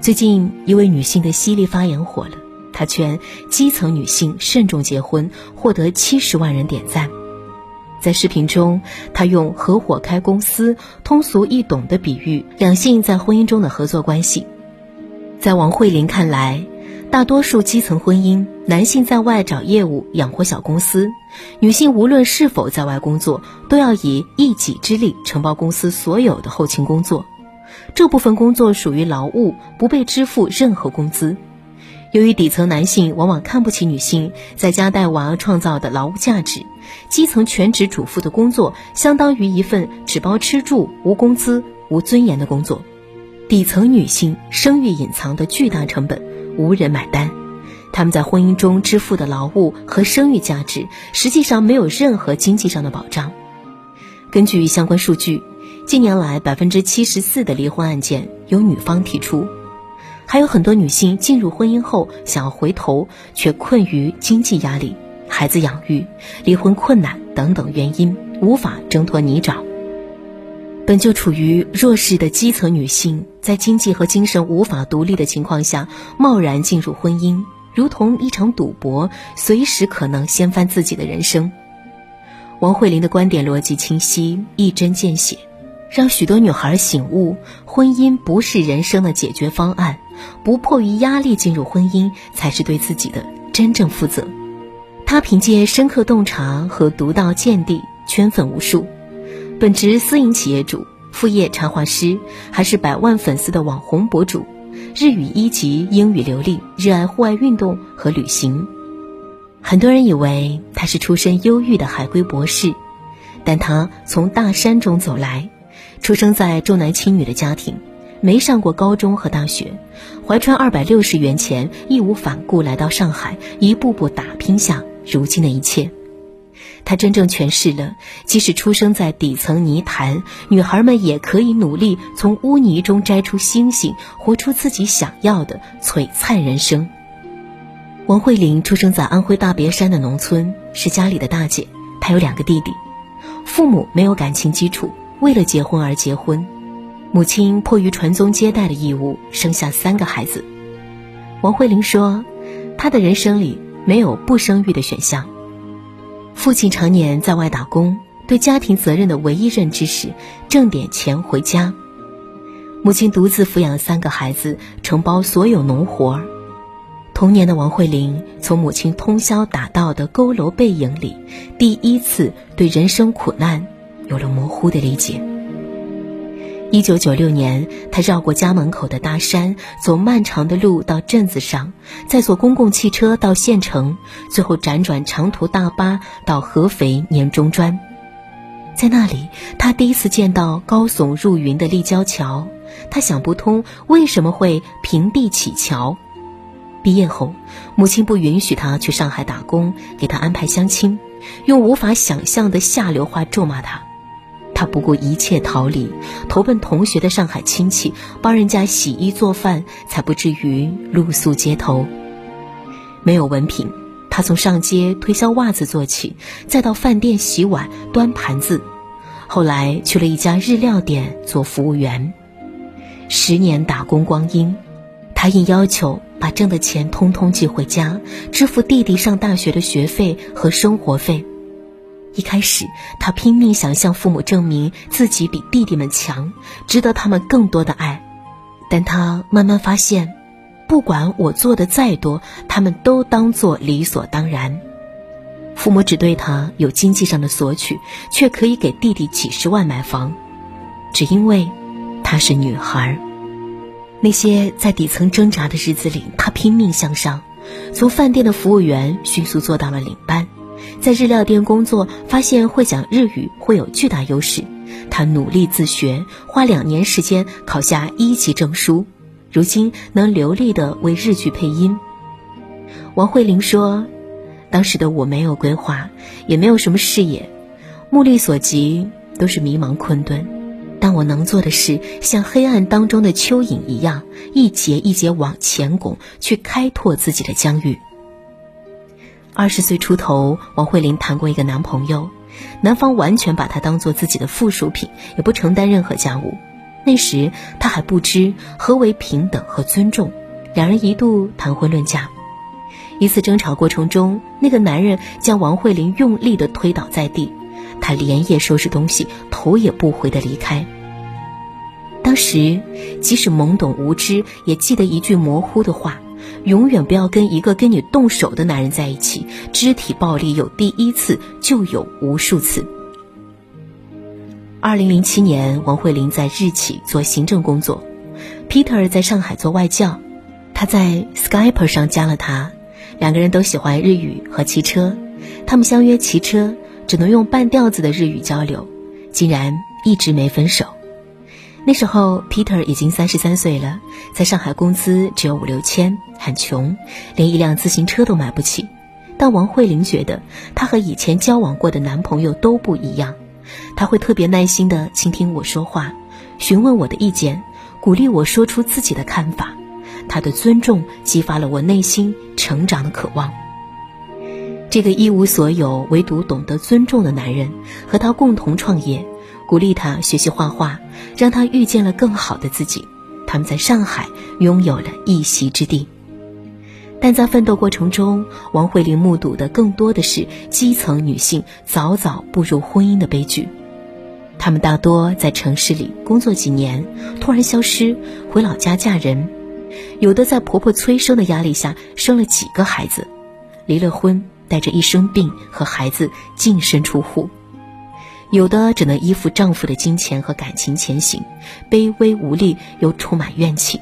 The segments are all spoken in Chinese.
最近，一位女性的犀利发言火了，她劝基层女性慎重结婚，获得七十万人点赞。在视频中，她用合伙开公司通俗易懂的比喻两性在婚姻中的合作关系。在王慧玲看来，大多数基层婚姻，男性在外找业务养活小公司，女性无论是否在外工作，都要以一己之力承包公司所有的后勤工作。这部分工作属于劳务，不被支付任何工资。由于底层男性往往看不起女性在家带娃创造的劳务价值，基层全职主妇的工作相当于一份只包吃住、无工资、无尊严的工作。底层女性生育隐藏的巨大成本无人买单，他们在婚姻中支付的劳务和生育价值实际上没有任何经济上的保障。根据相关数据。近年来，百分之七十四的离婚案件由女方提出，还有很多女性进入婚姻后想要回头，却困于经济压力、孩子养育、离婚困难等等原因，无法挣脱泥沼。本就处于弱势的基层女性，在经济和精神无法独立的情况下，贸然进入婚姻，如同一场赌博，随时可能掀翻自己的人生。王慧玲的观点逻辑清晰，一针见血。让许多女孩醒悟，婚姻不是人生的解决方案，不迫于压力进入婚姻才是对自己的真正负责。她凭借深刻洞察和独到见地，圈粉无数。本职私营企业主，副业插画师，还是百万粉丝的网红博主，日语一级，英语流利，热爱户外运动和旅行。很多人以为她是出身忧郁的海归博士，但她从大山中走来。出生在重男轻女的家庭，没上过高中和大学，怀揣二百六十元钱，义无反顾来到上海，一步步打拼下如今的一切。他真正诠释了，即使出生在底层泥潭，女孩们也可以努力从污泥中摘出星星，活出自己想要的璀璨人生。王慧玲出生在安徽大别山的农村，是家里的大姐，她有两个弟弟，父母没有感情基础。为了结婚而结婚，母亲迫于传宗接代的义务，生下三个孩子。王慧玲说：“她的人生里没有不生育的选项。父亲常年在外打工，对家庭责任的唯一认知是挣点钱回家。母亲独自抚养三个孩子，承包所有农活。童年的王慧玲，从母亲通宵达旦的佝偻背影里，第一次对人生苦难。”有了模糊的理解。一九九六年，他绕过家门口的大山，走漫长的路到镇子上，再坐公共汽车到县城，最后辗转长途大巴到合肥碾中专。在那里，他第一次见到高耸入云的立交桥，他想不通为什么会平地起桥。毕业后，母亲不允许他去上海打工，给他安排相亲，用无法想象的下流话咒骂他。他不顾一切逃离，投奔同学的上海亲戚，帮人家洗衣做饭，才不至于露宿街头。没有文凭，他从上街推销袜子做起，再到饭店洗碗端盘子，后来去了一家日料店做服务员。十年打工光阴，他应要求把挣的钱通通寄回家，支付弟弟上大学的学费和生活费。一开始，他拼命想向父母证明自己比弟弟们强，值得他们更多的爱。但他慢慢发现，不管我做的再多，他们都当做理所当然。父母只对他有经济上的索取，却可以给弟弟几十万买房，只因为她是女孩。那些在底层挣扎的日子里，他拼命向上，从饭店的服务员迅速做到了领班。在日料店工作，发现会讲日语会有巨大优势。他努力自学，花两年时间考下一级证书，如今能流利的为日剧配音。王慧玲说：“当时的我没有规划，也没有什么视野，目力所及都是迷茫困顿。但我能做的是，像黑暗当中的蚯蚓一样，一节一节往前拱，去开拓自己的疆域。”二十岁出头，王慧玲谈过一个男朋友，男方完全把她当做自己的附属品，也不承担任何家务。那时他还不知何为平等和尊重，两人一度谈婚论嫁。一次争吵过程中，那个男人将王慧玲用力地推倒在地，他连夜收拾东西，头也不回地离开。当时即使懵懂无知，也记得一句模糊的话：永远不要跟一个跟你动手的男人在一起。肢体暴力有第一次，就有无数次。二零零七年，王慧玲在日企做行政工作，Peter 在上海做外教，他在 Skype 上加了他。两个人都喜欢日语和骑车，他们相约骑车，只能用半调子的日语交流，竟然一直没分手。那时候，Peter 已经三十三岁了，在上海工资只有五六千，很穷，连一辆自行车都买不起。但王慧玲觉得，她和以前交往过的男朋友都不一样，他会特别耐心地倾听我说话，询问我的意见，鼓励我说出自己的看法。他的尊重激发了我内心成长的渴望。这个一无所有唯独懂得尊重的男人和他共同创业，鼓励他学习画画，让他遇见了更好的自己。他们在上海拥有了一席之地。但在奋斗过程中，王慧玲目睹的更多的是基层女性早早步入婚姻的悲剧。她们大多在城市里工作几年，突然消失，回老家嫁人。有的在婆婆催生的压力下生了几个孩子，离了婚，带着一身病和孩子净身出户；有的只能依附丈夫的金钱和感情前行，卑微无力又充满怨气。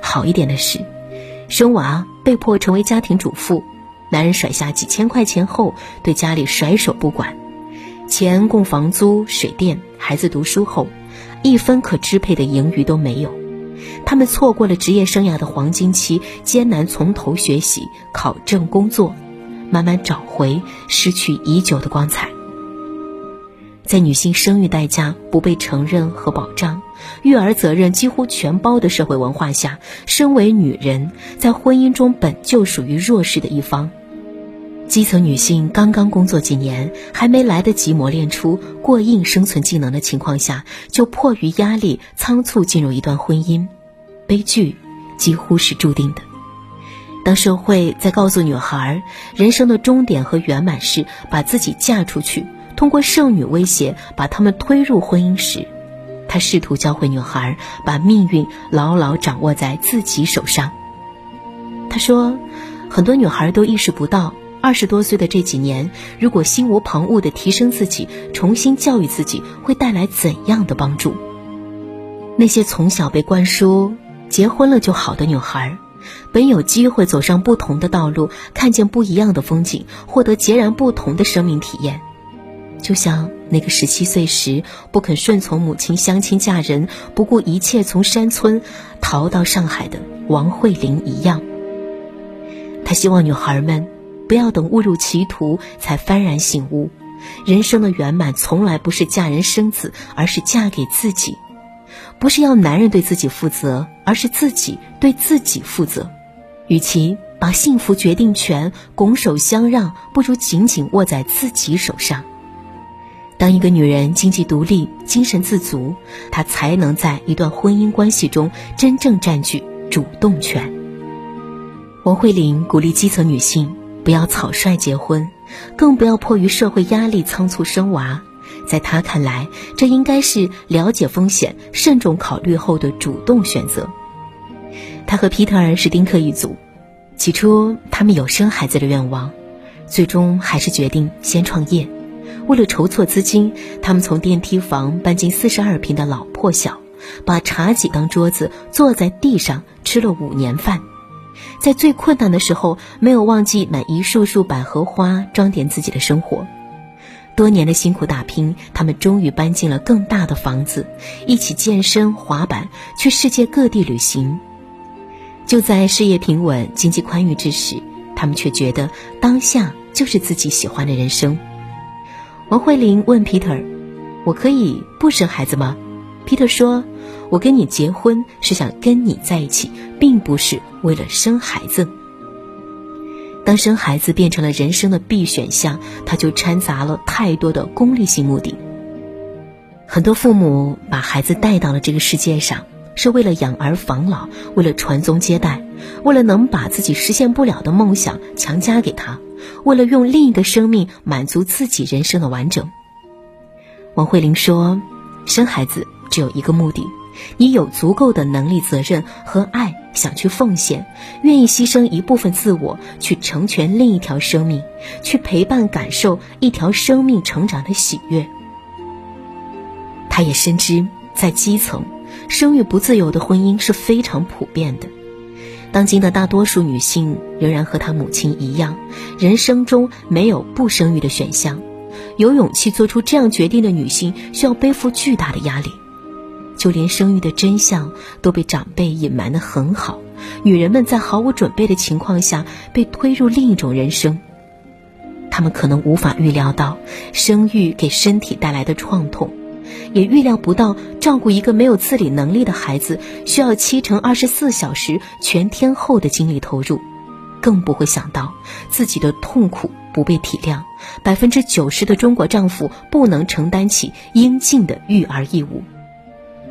好一点的是，生娃被迫成为家庭主妇，男人甩下几千块钱后，对家里甩手不管，钱供房租、水电，孩子读书后，一分可支配的盈余都没有。他们错过了职业生涯的黄金期，艰难从头学习、考证、工作，慢慢找回失去已久的光彩。在女性生育代价不被承认和保障、育儿责任几乎全包的社会文化下，身为女人，在婚姻中本就属于弱势的一方。基层女性刚刚工作几年，还没来得及磨练出过硬生存技能的情况下，就迫于压力仓促进入一段婚姻，悲剧几乎是注定的。当社会在告诉女孩人生的终点和圆满是把自己嫁出去，通过剩女威胁把她们推入婚姻时，他试图教会女孩把命运牢牢掌握在自己手上。他说，很多女孩都意识不到。二十多岁的这几年，如果心无旁骛地提升自己，重新教育自己，会带来怎样的帮助？那些从小被灌输“结婚了就好”的女孩，本有机会走上不同的道路，看见不一样的风景，获得截然不同的生命体验。就像那个十七岁时不肯顺从母亲相亲嫁人，不顾一切从山村逃到上海的王慧玲一样。他希望女孩们。不要等误入歧途才幡然醒悟，人生的圆满从来不是嫁人生子，而是嫁给自己；不是要男人对自己负责，而是自己对自己负责。与其把幸福决定权拱手相让，不如紧紧握在自己手上。当一个女人经济独立、精神自足，她才能在一段婚姻关系中真正占据主动权。王慧玲鼓励基层女性。不要草率结婚，更不要迫于社会压力仓促生娃。在他看来，这应该是了解风险、慎重考虑后的主动选择。他和皮特尔是丁克一族，起初他们有生孩子的愿望，最终还是决定先创业。为了筹措资金，他们从电梯房搬进四十二平的老破小，把茶几当桌子，坐在地上吃了五年饭。在最困难的时候，没有忘记买一束束百合花装点自己的生活。多年的辛苦打拼，他们终于搬进了更大的房子，一起健身、滑板，去世界各地旅行。就在事业平稳、经济宽裕之时，他们却觉得当下就是自己喜欢的人生。王慧玲问 Peter：“ 我可以不生孩子吗？”Peter 说。我跟你结婚是想跟你在一起，并不是为了生孩子。当生孩子变成了人生的必选项，他就掺杂了太多的功利性目的。很多父母把孩子带到了这个世界上，是为了养儿防老，为了传宗接代，为了能把自己实现不了的梦想强加给他，为了用另一个生命满足自己人生的完整。王慧玲说：“生孩子只有一个目的，你有足够的能力、责任和爱，想去奉献，愿意牺牲一部分自我去成全另一条生命，去陪伴、感受一条生命成长的喜悦。”他也深知，在基层，生育不自由的婚姻是非常普遍的。当今的大多数女性仍然和她母亲一样，人生中没有不生育的选项。有勇气做出这样决定的女性，需要背负巨大的压力。就连生育的真相都被长辈隐瞒得很好，女人们在毫无准备的情况下被推入另一种人生。她们可能无法预料到生育给身体带来的创痛。也预料不到，照顾一个没有自理能力的孩子需要七乘二十四小时全天候的精力投入，更不会想到自己的痛苦不被体谅，百分之九十的中国丈夫不能承担起应尽的育儿义务。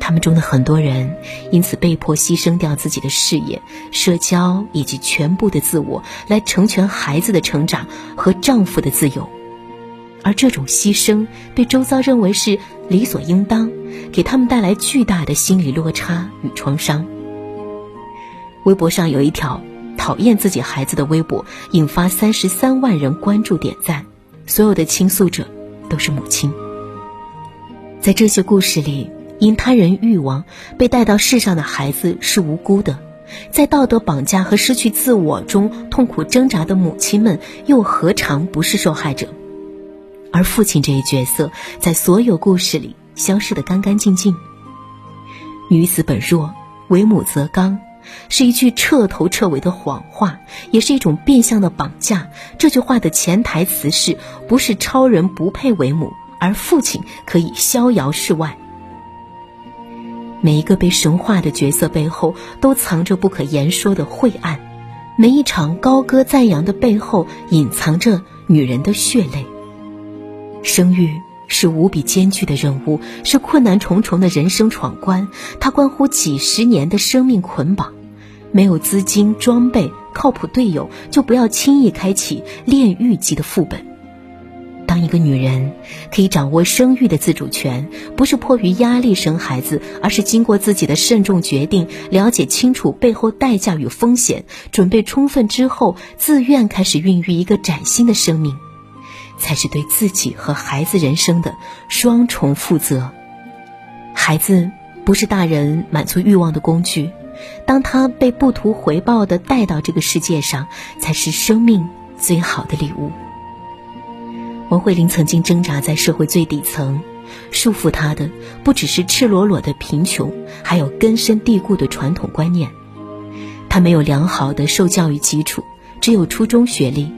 他们中的很多人因此被迫牺牲掉自己的事业、社交以及全部的自我，来成全孩子的成长和丈夫的自由。而这种牺牲被周遭认为是理所应当，给他们带来巨大的心理落差与创伤。微博上有一条讨厌自己孩子的微博，引发三十三万人关注点赞，所有的倾诉者都是母亲。在这些故事里，因他人欲望被带到世上的孩子是无辜的，在道德绑架和失去自我中痛苦挣扎的母亲们，又何尝不是受害者？而父亲这一角色，在所有故事里消失得干干净净。女子本弱，为母则刚，是一句彻头彻尾的谎话，也是一种变相的绑架。这句话的潜台词是：不是超人不配为母，而父亲可以逍遥世外。每一个被神化的角色背后，都藏着不可言说的晦暗；每一场高歌赞扬的背后，隐藏着女人的血泪。生育是无比艰巨的任务，是困难重重的人生闯关，它关乎几十年的生命捆绑。没有资金、装备、靠谱队友，就不要轻易开启炼狱级的副本。当一个女人可以掌握生育的自主权，不是迫于压力生孩子，而是经过自己的慎重决定，了解清楚背后代价与风险，准备充分之后，自愿开始孕育一个崭新的生命。才是对自己和孩子人生的双重负责。孩子不是大人满足欲望的工具，当他被不图回报的带到这个世界上，才是生命最好的礼物。王慧玲曾经挣扎在社会最底层，束缚她的不只是赤裸裸的贫穷，还有根深蒂固的传统观念。她没有良好的受教育基础，只有初中学历。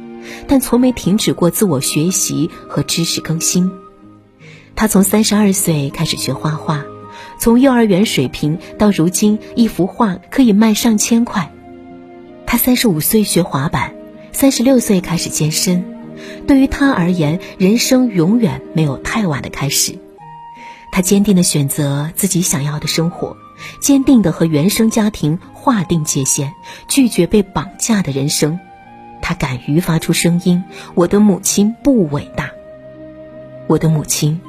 但从没停止过自我学习和知识更新。他从三十二岁开始学画画，从幼儿园水平到如今一幅画可以卖上千块。他三十五岁学滑板，三十六岁开始健身。对于他而言，人生永远没有太晚的开始。他坚定地选择自己想要的生活，坚定地和原生家庭划定界限，拒绝被绑架的人生。他敢于发出声音：“我的母亲不伟大。我的母亲，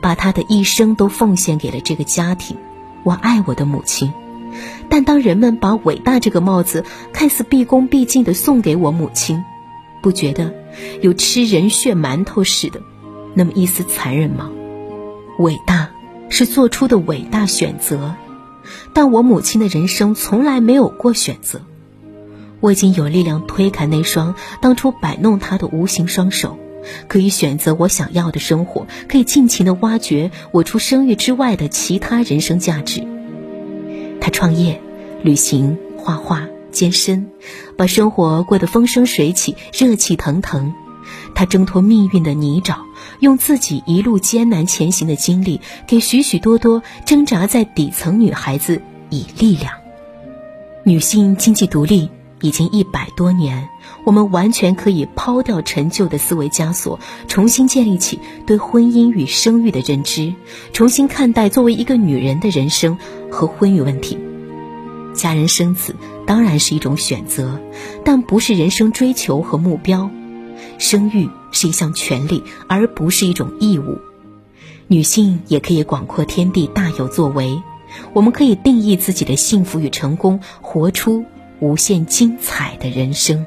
把她的一生都奉献给了这个家庭。我爱我的母亲，但当人们把伟大这个帽子看似毕恭毕敬地送给我母亲，不觉得有吃人血馒头似的那么一丝残忍吗？伟大是做出的伟大选择，但我母亲的人生从来没有过选择。”我已经有力量推开那双当初摆弄她的无形双手，可以选择我想要的生活，可以尽情的挖掘我除生育之外的其他人生价值。他创业、旅行、画画、健身，把生活过得风生水起、热气腾腾。他挣脱命运的泥沼，用自己一路艰难前行的经历，给许许多多挣扎在底层女孩子以力量。女性经济独立。已经一百多年，我们完全可以抛掉陈旧的思维枷锁，重新建立起对婚姻与生育的认知，重新看待作为一个女人的人生和婚育问题。家人生子当然是一种选择，但不是人生追求和目标。生育是一项权利，而不是一种义务。女性也可以广阔天地，大有作为。我们可以定义自己的幸福与成功，活出。无限精彩的人生。